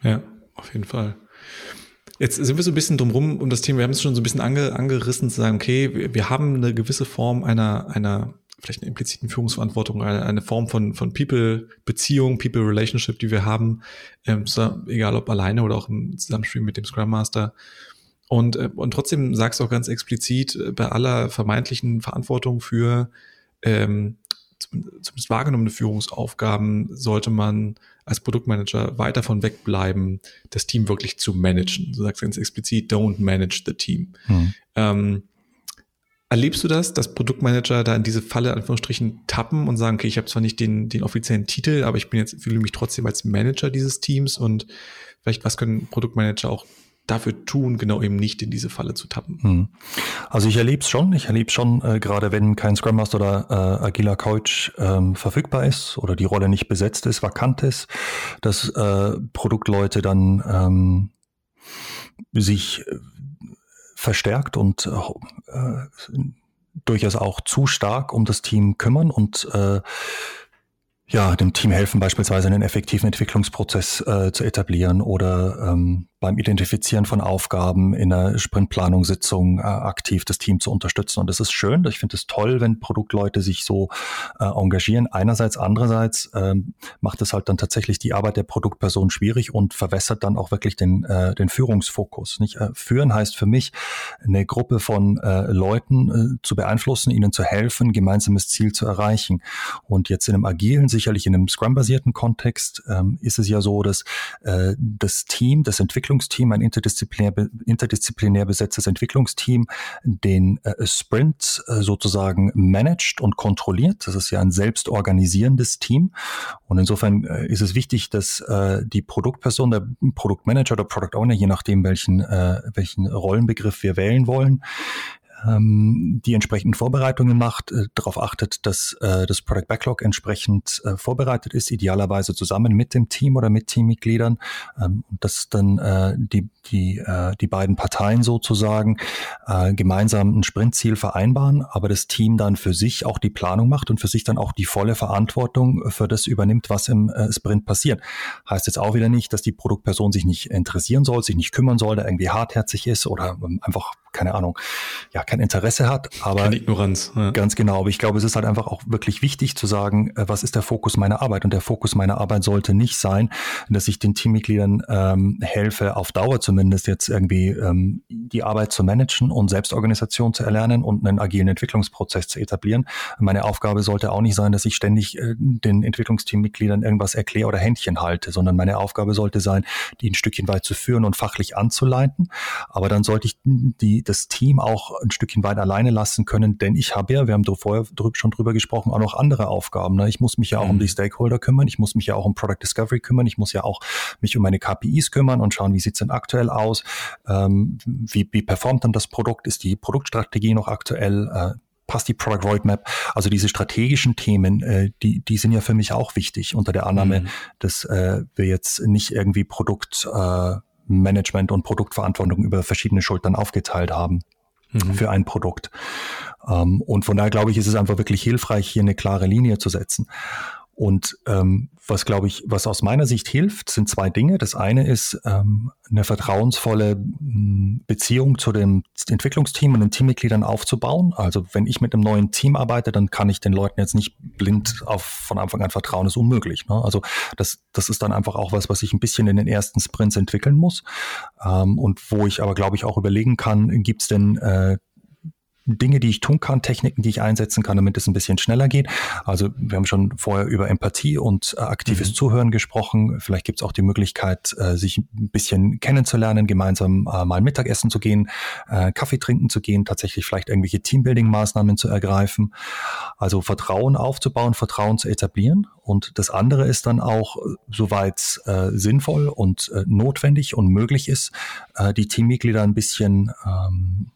Ja, auf jeden Fall. Jetzt sind wir so ein bisschen drumrum um das Thema, wir haben es schon so ein bisschen ange, angerissen, zu sagen, okay, wir, haben eine gewisse Form einer, einer vielleicht einer impliziten Führungsverantwortung, eine, eine Form von, von People-Beziehung, People-Relationship, die wir haben, ähm, so, egal ob alleine oder auch im Zusammenspiel mit dem Scrum Master. Und, äh, und trotzdem sagst du auch ganz explizit, äh, bei aller vermeintlichen Verantwortung für ähm, zumindest wahrgenommene Führungsaufgaben sollte man als Produktmanager weit davon wegbleiben, das Team wirklich zu managen. Du sagst ganz explizit, don't manage the team. Mhm. Ähm, erlebst du das, dass Produktmanager da in diese Falle Anführungsstrichen tappen und sagen, okay, ich habe zwar nicht den, den offiziellen Titel, aber ich bin jetzt, fühle mich trotzdem als Manager dieses Teams und vielleicht was können Produktmanager auch dafür tun, genau eben nicht in diese Falle zu tappen? Hm. Also ich erlebe es schon. Ich erlebe schon, äh, gerade wenn kein Scrum Master oder äh, agiler Coach ähm, verfügbar ist oder die Rolle nicht besetzt ist, vakant ist, dass äh, Produktleute dann ähm, sich äh, verstärkt und äh, durchaus auch zu stark um das Team kümmern und äh, ja, dem Team helfen, beispielsweise einen effektiven Entwicklungsprozess äh, zu etablieren oder ähm, beim Identifizieren von Aufgaben in einer Sprintplanungssitzung äh, aktiv das Team zu unterstützen. Und das ist schön. Ich finde es toll, wenn Produktleute sich so äh, engagieren. Einerseits, andererseits ähm, macht es halt dann tatsächlich die Arbeit der Produktperson schwierig und verwässert dann auch wirklich den, äh, den Führungsfokus. Nicht? Äh, führen heißt für mich, eine Gruppe von äh, Leuten äh, zu beeinflussen, ihnen zu helfen, gemeinsames Ziel zu erreichen. Und jetzt in einem agilen, sicherlich in einem Scrum-basierten Kontext ähm, ist es ja so, dass äh, das Team, das Entwicklung Entwicklungsteam, ein interdisziplinär, interdisziplinär besetztes Entwicklungsteam, den äh, Sprint äh, sozusagen managt und kontrolliert. Das ist ja ein selbstorganisierendes Team. Und insofern äh, ist es wichtig, dass äh, die Produktperson, der Produktmanager oder Product Owner, je nachdem, welchen, äh, welchen Rollenbegriff wir wählen wollen, ähm, die entsprechenden Vorbereitungen macht, äh, darauf achtet, dass äh, das Product Backlog entsprechend äh, vorbereitet ist, idealerweise zusammen mit dem Team oder mit Teammitgliedern, ähm, dass dann äh, die, die, äh, die beiden Parteien sozusagen äh, gemeinsam ein Sprintziel vereinbaren, aber das Team dann für sich auch die Planung macht und für sich dann auch die volle Verantwortung für das übernimmt, was im äh, Sprint passiert. Heißt jetzt auch wieder nicht, dass die Produktperson sich nicht interessieren soll, sich nicht kümmern soll, der irgendwie hartherzig ist oder ähm, einfach keine Ahnung, ja, kein Interesse hat. Aber Keine Ignoranz. Ja. Ganz genau. Aber ich glaube, es ist halt einfach auch wirklich wichtig zu sagen, äh, was ist der Fokus meiner Arbeit? Und der Fokus meiner Arbeit sollte nicht sein, dass ich den Teammitgliedern ähm, helfe, auf Dauer zumindest jetzt irgendwie ähm, die Arbeit zu managen und Selbstorganisation zu erlernen und einen agilen Entwicklungsprozess zu etablieren. Meine Aufgabe sollte auch nicht sein, dass ich ständig äh, den Entwicklungsteammitgliedern irgendwas erkläre oder Händchen halte, sondern meine Aufgabe sollte sein, die ein Stückchen weit zu führen und fachlich anzuleiten. Aber dann sollte ich die das Team auch ein Stückchen weit alleine lassen können, denn ich habe ja, wir haben vorher schon drüber gesprochen, auch noch andere Aufgaben. Ne? Ich muss mich ja auch mhm. um die Stakeholder kümmern, ich muss mich ja auch um Product Discovery kümmern, ich muss ja auch mich um meine KPIs kümmern und schauen, wie sieht's denn aktuell aus, ähm, wie, wie performt dann das Produkt, ist die Produktstrategie noch aktuell, äh, passt die Product Roadmap. Also diese strategischen Themen, äh, die, die sind ja für mich auch wichtig unter der Annahme, mhm. dass äh, wir jetzt nicht irgendwie Produkt äh, und Produktverantwortung über verschiedene Schultern aufgeteilt haben mhm. für ein Produkt. Ähm, und von daher glaube ich, ist es einfach wirklich hilfreich, hier eine klare Linie zu setzen. Und ähm, was glaube ich, was aus meiner Sicht hilft, sind zwei Dinge. Das eine ist ähm, eine vertrauensvolle hm, Beziehung zu dem Entwicklungsteam und den Teammitgliedern aufzubauen. Also wenn ich mit einem neuen Team arbeite, dann kann ich den Leuten jetzt nicht blind auf von Anfang an vertrauen. Ist unmöglich. Ne? Also das, das ist dann einfach auch was, was ich ein bisschen in den ersten Sprints entwickeln muss ähm, und wo ich aber glaube ich auch überlegen kann, gibt es denn äh, Dinge, die ich tun kann, Techniken, die ich einsetzen kann, damit es ein bisschen schneller geht. Also wir haben schon vorher über Empathie und äh, aktives mhm. Zuhören gesprochen. Vielleicht gibt es auch die Möglichkeit, äh, sich ein bisschen kennenzulernen, gemeinsam äh, mal Mittagessen zu gehen, äh, Kaffee trinken zu gehen, tatsächlich vielleicht irgendwelche Teambuilding-Maßnahmen zu ergreifen. Also Vertrauen aufzubauen, Vertrauen zu etablieren. Und das andere ist dann auch, soweit äh, sinnvoll und äh, notwendig und möglich ist, die Teammitglieder ein bisschen ähm,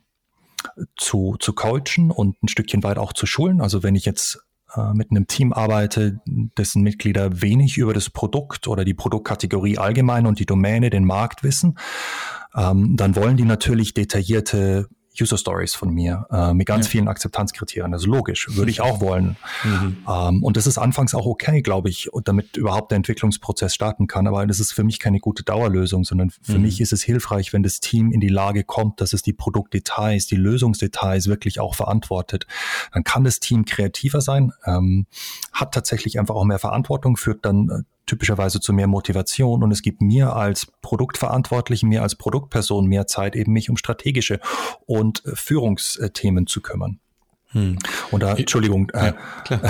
zu, zu coachen und ein Stückchen weit auch zu schulen. Also wenn ich jetzt äh, mit einem Team arbeite, dessen Mitglieder wenig über das Produkt oder die Produktkategorie allgemein und die Domäne, den Markt wissen, ähm, dann wollen die natürlich detaillierte User Stories von mir äh, mit ganz ja. vielen Akzeptanzkriterien. Das ist logisch, würde ich auch wollen. Mhm. Ähm, und das ist anfangs auch okay, glaube ich, damit überhaupt der Entwicklungsprozess starten kann. Aber das ist für mich keine gute Dauerlösung, sondern für mhm. mich ist es hilfreich, wenn das Team in die Lage kommt, dass es die Produktdetails, die Lösungsdetails wirklich auch verantwortet. Dann kann das Team kreativer sein, ähm, hat tatsächlich einfach auch mehr Verantwortung, führt dann äh, typischerweise zu mehr Motivation und es gibt mir als Produktverantwortlichen, mir als Produktperson mehr Zeit, eben mich um strategische und Führungsthemen zu kümmern. Hm. Und da, Entschuldigung. Ja, klar.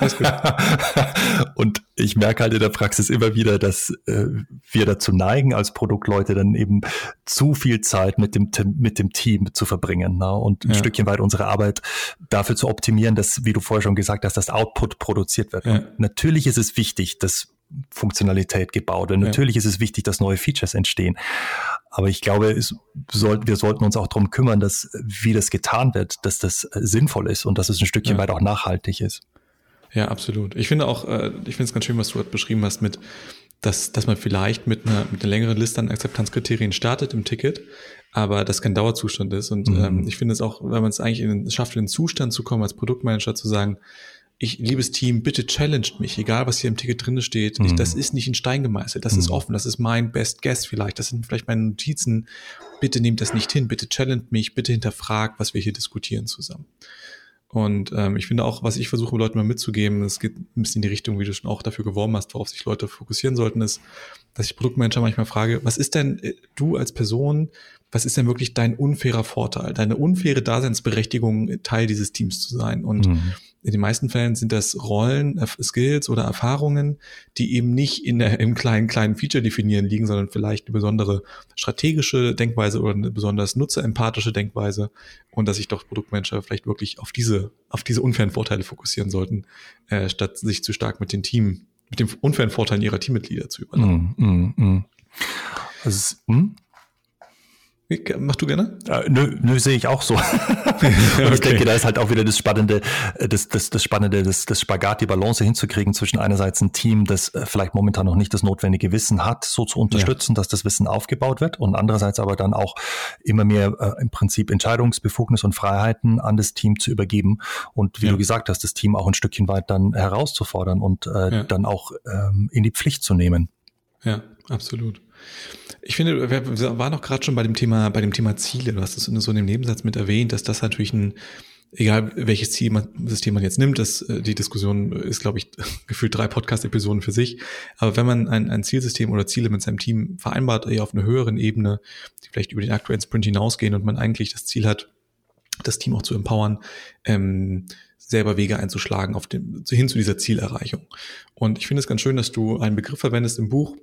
und ich merke halt in der Praxis immer wieder, dass äh, wir dazu neigen, als Produktleute dann eben zu viel Zeit mit dem, mit dem Team zu verbringen ne? und ein ja. Stückchen weit unsere Arbeit dafür zu optimieren, dass, wie du vorher schon gesagt hast, das Output produziert wird. Ja. Natürlich ist es wichtig, dass Funktionalität gebaut wird. Natürlich ist es wichtig, dass neue Features entstehen. Aber ich glaube, es soll, wir sollten uns auch darum kümmern, dass, wie das getan wird, dass das äh, sinnvoll ist und dass es ein Stückchen ja. weit auch nachhaltig ist. Ja, absolut. Ich finde auch, äh, ich finde es ganz schön, was du beschrieben hast mit, dass, dass man vielleicht mit einer, mit einer längeren Liste an Akzeptanzkriterien startet im Ticket, aber das kein Dauerzustand ist. Und mhm. ähm, ich finde es auch, wenn man es eigentlich in, schafft, in den Zustand zu kommen, als Produktmanager zu sagen, ich, liebes Team, bitte challenged mich, egal was hier im Ticket drin steht. Mhm. Ich, das ist nicht in Stein gemeißelt, das mhm. ist offen, das ist mein Best Guess vielleicht, das sind vielleicht meine Notizen. Bitte nehmt das nicht hin, bitte challenge mich, bitte hinterfragt, was wir hier diskutieren zusammen. Und ähm, ich finde auch, was ich versuche, Leuten mal mitzugeben, es geht ein bisschen in die Richtung, wie du schon auch dafür geworben hast, worauf sich Leute fokussieren sollten, ist, dass ich Produktmanager manchmal frage, was ist denn äh, du als Person, was ist denn wirklich dein unfairer Vorteil, deine unfaire Daseinsberechtigung, Teil dieses Teams zu sein? Und mhm in den meisten Fällen sind das Rollen, Skills oder Erfahrungen, die eben nicht in der, im kleinen, kleinen Feature definieren liegen, sondern vielleicht eine besondere strategische Denkweise oder eine besonders nutzerempathische Denkweise und dass sich doch Produktmanager vielleicht wirklich auf diese, auf diese unfairen Vorteile fokussieren sollten, äh, statt sich zu stark mit den Team, mit den unfairen Vorteilen ihrer Teammitglieder zu überlappen. Mm, mm, mm. Also, hm? Mach du gerne? Äh, nö, nö sehe ich auch so. okay. ich denke, da ist halt auch wieder das Spannende, äh, das, das, das Spannende, das, das Spagat, die Balance hinzukriegen zwischen einerseits ein Team, das äh, vielleicht momentan noch nicht das notwendige Wissen hat, so zu unterstützen, ja. dass das Wissen aufgebaut wird und andererseits aber dann auch immer mehr äh, im Prinzip Entscheidungsbefugnis und Freiheiten an das Team zu übergeben und wie ja. du gesagt hast, das Team auch ein Stückchen weit dann herauszufordern und äh, ja. dann auch ähm, in die Pflicht zu nehmen. Ja, absolut. Ich finde, wir waren noch gerade schon bei dem Thema, bei dem Thema Ziele. Du hast es so in dem Nebensatz mit erwähnt, dass das natürlich ein, egal welches Ziel man, System man jetzt nimmt, das, äh, die Diskussion ist, glaube ich, gefühlt drei Podcast-Episoden für sich. Aber wenn man ein, ein Zielsystem oder Ziele mit seinem Team vereinbart, eher auf einer höheren Ebene, die vielleicht über den aktuellen Sprint hinausgehen und man eigentlich das Ziel hat, das Team auch zu empowern, ähm, selber Wege einzuschlagen auf dem, hin zu dieser Zielerreichung. Und ich finde es ganz schön, dass du einen Begriff verwendest im Buch,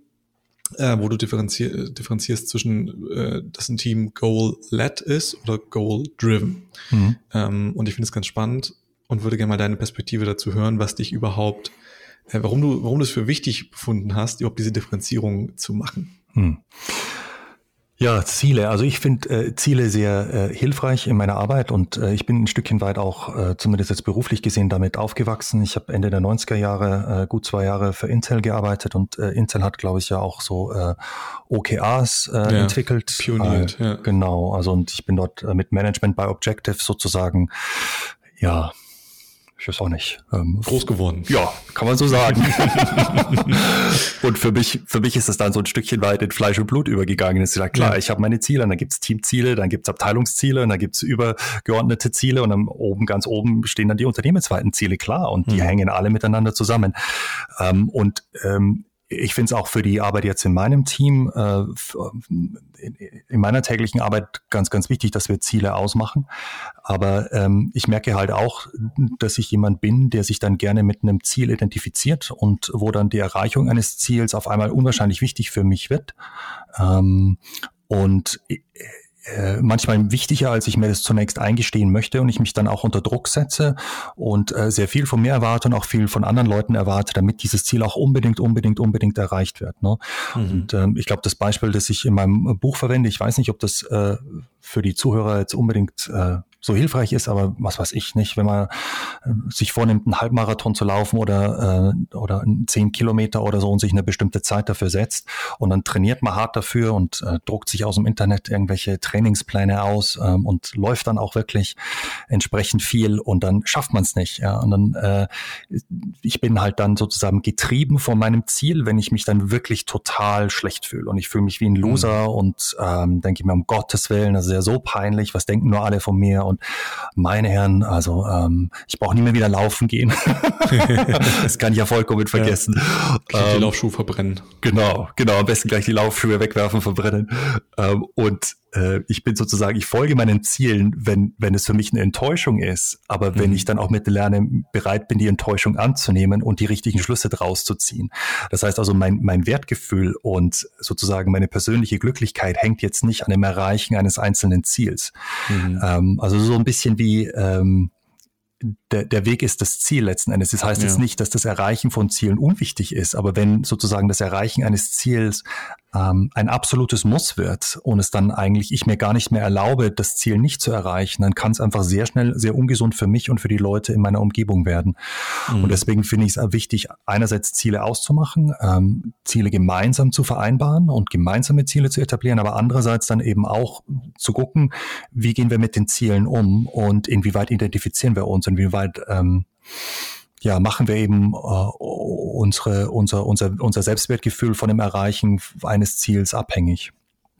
äh, wo du differenzier differenzierst zwischen, äh, dass ein Team goal-led ist oder goal-driven. Mhm. Ähm, und ich finde es ganz spannend und würde gerne mal deine Perspektive dazu hören, was dich überhaupt, äh, warum du, warum du es für wichtig befunden hast, überhaupt diese Differenzierung zu machen. Mhm. Ja, Ziele. Also ich finde äh, Ziele sehr äh, hilfreich in meiner Arbeit und äh, ich bin ein Stückchen weit auch, äh, zumindest jetzt beruflich gesehen, damit aufgewachsen. Ich habe Ende der 90er Jahre äh, gut zwei Jahre für Intel gearbeitet und äh, Intel hat, glaube ich, ja auch so äh, OKRs äh, ja, entwickelt. Pioniert, äh, ja. Genau, also und ich bin dort äh, mit Management by Objective sozusagen ja ich weiß auch nicht. Ähm, Groß geworden. Ja, kann man so sagen. und für mich, für mich ist es dann so ein Stückchen weit in Fleisch und Blut übergegangen. ist ja klar, ja. ich habe meine Ziele, und dann gibt's Teamziele, dann gibt's Abteilungsziele, und dann gibt's übergeordnete Ziele und dann oben, ganz oben stehen dann die unternehmensweiten Ziele klar und die mhm. hängen alle miteinander zusammen. Ähm, und ähm, ich finde es auch für die Arbeit jetzt in meinem Team, äh, in, in, meiner täglichen Arbeit ganz, ganz wichtig, dass wir Ziele ausmachen. Aber ähm, ich merke halt auch, dass ich jemand bin, der sich dann gerne mit einem Ziel identifiziert und wo dann die Erreichung eines Ziels auf einmal unwahrscheinlich wichtig für mich wird. Ähm, und äh, manchmal wichtiger, als ich mir das zunächst eingestehen möchte und ich mich dann auch unter Druck setze und äh, sehr viel von mir erwarte und auch viel von anderen Leuten erwarte, damit dieses Ziel auch unbedingt, unbedingt, unbedingt erreicht wird. Ne? Mhm. Und ähm, ich glaube, das Beispiel, das ich in meinem Buch verwende, ich weiß nicht, ob das äh, für die Zuhörer jetzt unbedingt äh, so hilfreich ist, aber was weiß ich nicht, wenn man äh, sich vornimmt, einen Halbmarathon zu laufen oder, äh, oder zehn Kilometer oder so und sich eine bestimmte Zeit dafür setzt und dann trainiert man hart dafür und äh, druckt sich aus dem Internet irgendwelche Trainingspläne aus ähm, und läuft dann auch wirklich entsprechend viel und dann schafft man es nicht. Ja? Und dann, äh, ich bin halt dann sozusagen getrieben von meinem Ziel, wenn ich mich dann wirklich total schlecht fühle und ich fühle mich wie ein Loser mhm. und ähm, denke mir, um Gottes Willen, das ist ja so peinlich, was denken nur alle von mir und meine Herren, also ähm, ich brauche nie mehr wieder laufen gehen. das kann ich ja vollkommen vergessen. Ja, die ähm, Laufschuhe verbrennen. Genau, genau. Am besten gleich die Laufschuhe wegwerfen, verbrennen. Ähm, und äh, ich bin sozusagen, ich folge meinen Zielen, wenn, wenn es für mich eine Enttäuschung ist. Aber mhm. wenn ich dann auch mit Lerne bereit bin, die Enttäuschung anzunehmen und die richtigen Schlüsse draus zu ziehen. Das heißt also, mein, mein Wertgefühl und sozusagen meine persönliche Glücklichkeit hängt jetzt nicht an dem Erreichen eines einzelnen Ziels. Mhm. Ähm, also so ein bisschen wie, ähm, der, der Weg ist das Ziel letzten Endes. Das heißt ja. jetzt nicht, dass das Erreichen von Zielen unwichtig ist, aber wenn sozusagen das Erreichen eines Ziels ähm, ein absolutes Muss wird und es dann eigentlich ich mir gar nicht mehr erlaube, das Ziel nicht zu erreichen, dann kann es einfach sehr schnell sehr ungesund für mich und für die Leute in meiner Umgebung werden. Mhm. Und deswegen finde ich es wichtig, einerseits Ziele auszumachen, ähm, Ziele gemeinsam zu vereinbaren und gemeinsame Ziele zu etablieren, aber andererseits dann eben auch zu gucken, wie gehen wir mit den Zielen um und inwieweit identifizieren wir uns, inwieweit ähm, ja, machen wir eben äh, unsere, unser, unser, unser Selbstwertgefühl von dem Erreichen eines Ziels abhängig.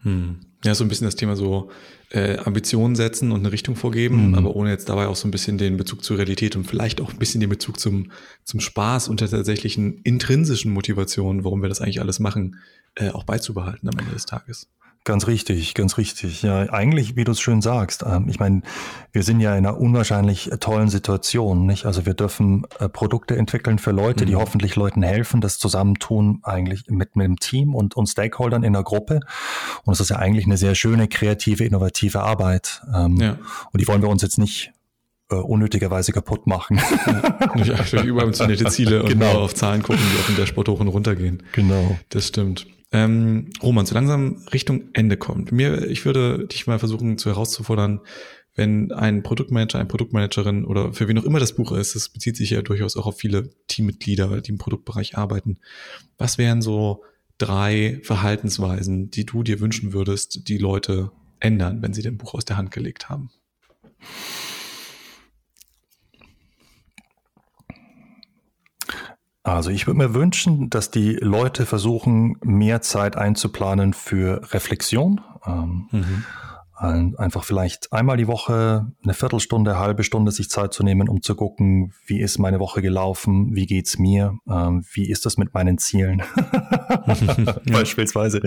Hm. Ja, so ein bisschen das Thema so äh, Ambitionen setzen und eine Richtung vorgeben, mhm. aber ohne jetzt dabei auch so ein bisschen den Bezug zur Realität und vielleicht auch ein bisschen den Bezug zum, zum Spaß und der tatsächlichen intrinsischen Motivation, warum wir das eigentlich alles machen, äh, auch beizubehalten am Ende des Tages. Ganz richtig, ganz richtig. Ja, eigentlich, wie du es schön sagst. Ähm, ich meine, wir sind ja in einer unwahrscheinlich tollen Situation, nicht? Also wir dürfen äh, Produkte entwickeln für Leute, mhm. die hoffentlich Leuten helfen, das Zusammentun eigentlich mit, mit dem Team und, und Stakeholdern in der Gruppe. Und es ist ja eigentlich eine sehr schöne, kreative, innovative Arbeit. Ähm, ja. Und die wollen wir uns jetzt nicht äh, unnötigerweise kaputt machen. Ja, nicht durch überambitionierte Ziele und genau. nur auf Zahlen gucken, die in der Sport hoch und runter gehen. Genau. Das stimmt. Ähm, Roman, so langsam Richtung Ende kommt. Mir, ich würde dich mal versuchen zu herauszufordern, wenn ein Produktmanager, ein Produktmanagerin oder für wen auch immer das Buch ist, das bezieht sich ja durchaus auch auf viele Teammitglieder, die im Produktbereich arbeiten. Was wären so drei Verhaltensweisen, die du dir wünschen würdest, die Leute ändern, wenn sie dein Buch aus der Hand gelegt haben? Also ich würde mir wünschen, dass die Leute versuchen, mehr Zeit einzuplanen für Reflexion. Ähm, mhm. Einfach vielleicht einmal die Woche eine Viertelstunde, eine halbe Stunde sich Zeit zu nehmen, um zu gucken, wie ist meine Woche gelaufen, wie geht's mir, ähm, wie ist das mit meinen Zielen, beispielsweise,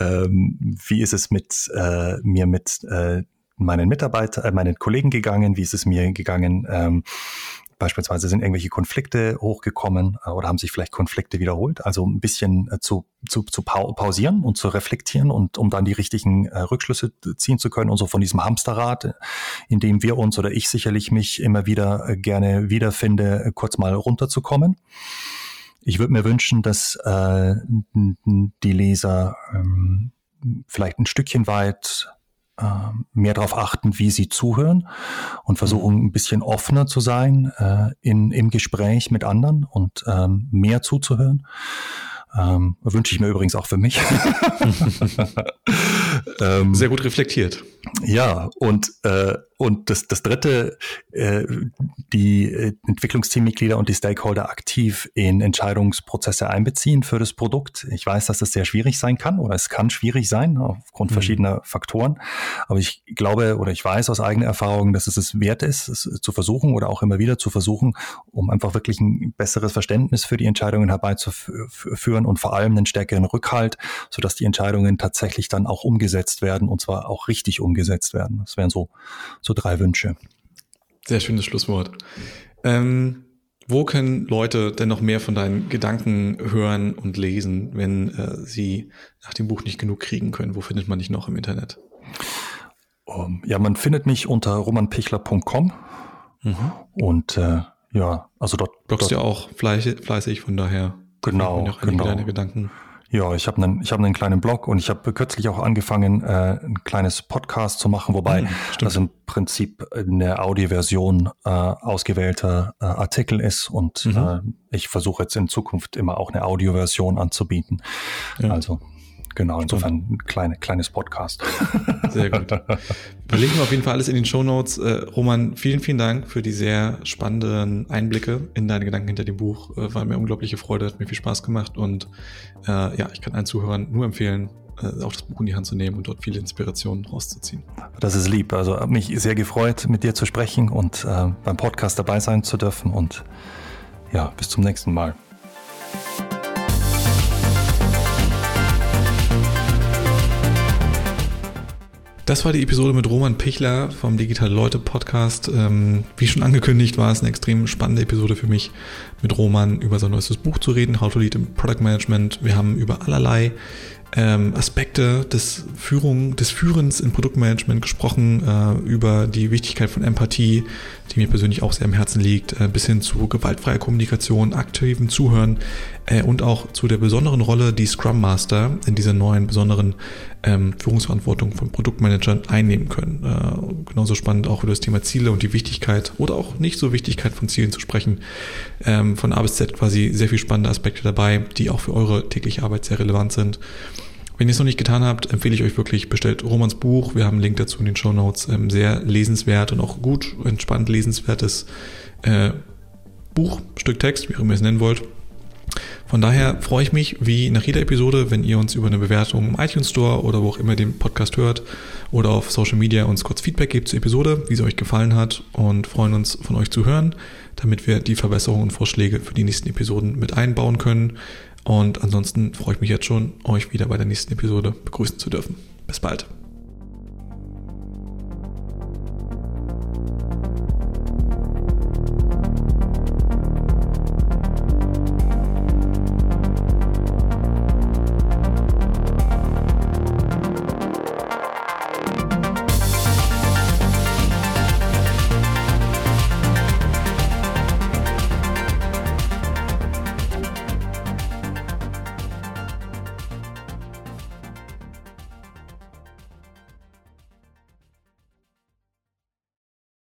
ähm, wie ist es mit äh, mir mit äh, meinen Mitarbeitern, äh, meinen Kollegen gegangen, wie ist es mir gegangen, ähm, Beispielsweise sind irgendwelche Konflikte hochgekommen äh, oder haben sich vielleicht Konflikte wiederholt. Also ein bisschen äh, zu, zu, zu pausieren und zu reflektieren und um dann die richtigen äh, Rückschlüsse ziehen zu können und so von diesem Hamsterrad, in dem wir uns oder ich sicherlich mich immer wieder gerne wiederfinde, kurz mal runterzukommen. Ich würde mir wünschen, dass äh, die Leser ähm, vielleicht ein Stückchen weit mehr darauf achten, wie sie zuhören und versuchen mhm. ein bisschen offener zu sein äh, in, im Gespräch mit anderen und ähm, mehr zuzuhören. Ähm, wünsche ich mir übrigens auch für mich. ähm, Sehr gut reflektiert. Ja, und, äh, und das, das dritte, äh, die äh, Entwicklungsteammitglieder und die Stakeholder aktiv in Entscheidungsprozesse einbeziehen für das Produkt. Ich weiß, dass das sehr schwierig sein kann oder es kann schwierig sein aufgrund mhm. verschiedener Faktoren. Aber ich glaube oder ich weiß aus eigener Erfahrung, dass es es wert ist, es zu versuchen oder auch immer wieder zu versuchen, um einfach wirklich ein besseres Verständnis für die Entscheidungen herbeizuführen führen und vor allem einen stärkeren Rückhalt, sodass die Entscheidungen tatsächlich dann auch umgesetzt werden und zwar auch richtig umgesetzt werden. Das wären so, so drei Wünsche. Sehr schönes Schlusswort. Ähm, wo können Leute denn noch mehr von deinen Gedanken hören und lesen, wenn äh, sie nach dem Buch nicht genug kriegen können? Wo findet man dich noch im Internet? Um, ja, man findet mich unter romanpichler.com mhm. und äh, ja, also dort. Bloggst du ja auch fleißig, fleißig, von daher. Genau, genau. Deine Gedanken. Ja, ich habe einen, ich habe einen kleinen Blog und ich habe kürzlich auch angefangen, äh, ein kleines Podcast zu machen, wobei hm, das im Prinzip eine Audioversion äh, ausgewählter äh, Artikel ist und mhm. äh, ich versuche jetzt in Zukunft immer auch eine Audioversion anzubieten. Ja. Also Genau, insofern ein kleine, kleines Podcast. Sehr gut. Verlinken wir auf jeden Fall alles in den Show Notes. Äh, Roman, vielen, vielen Dank für die sehr spannenden Einblicke in deine Gedanken hinter dem Buch. Äh, war mir unglaubliche Freude, hat mir viel Spaß gemacht und äh, ja, ich kann allen Zuhörern nur empfehlen, äh, auch das Buch in die Hand zu nehmen und dort viele Inspirationen rauszuziehen. Das ist lieb. Also hat mich sehr gefreut, mit dir zu sprechen und äh, beim Podcast dabei sein zu dürfen und ja, bis zum nächsten Mal. Das war die Episode mit Roman Pichler vom Digital Leute Podcast. Ähm, wie schon angekündigt, war es eine extrem spannende Episode für mich, mit Roman über sein neuestes Buch zu reden, How to Lead im Product Management. Wir haben über allerlei ähm, Aspekte des Führung, des Führens im Produktmanagement gesprochen, äh, über die Wichtigkeit von Empathie, die mir persönlich auch sehr am Herzen liegt, äh, bis hin zu gewaltfreier Kommunikation, aktivem Zuhören äh, und auch zu der besonderen Rolle, die Scrum Master in dieser neuen besonderen ähm, Führungsverantwortung von Produktmanagern einnehmen können. Äh, genauso spannend auch über das Thema Ziele und die Wichtigkeit oder auch nicht so Wichtigkeit von Zielen zu sprechen. Ähm, von A bis Z quasi sehr viel spannende Aspekte dabei, die auch für eure tägliche Arbeit sehr relevant sind. Wenn ihr es noch nicht getan habt, empfehle ich euch wirklich, bestellt Romans Buch. Wir haben einen Link dazu in den Show Notes. Ähm, sehr lesenswert und auch gut, entspannt lesenswertes äh, Buch, Stück Text, wie auch immer ihr es nennen wollt. Von daher freue ich mich, wie nach jeder Episode, wenn ihr uns über eine Bewertung im iTunes Store oder wo auch immer den Podcast hört oder auf Social Media uns kurz Feedback gebt zur Episode, wie sie euch gefallen hat und freuen uns von euch zu hören, damit wir die Verbesserungen und Vorschläge für die nächsten Episoden mit einbauen können. Und ansonsten freue ich mich jetzt schon, euch wieder bei der nächsten Episode begrüßen zu dürfen. Bis bald.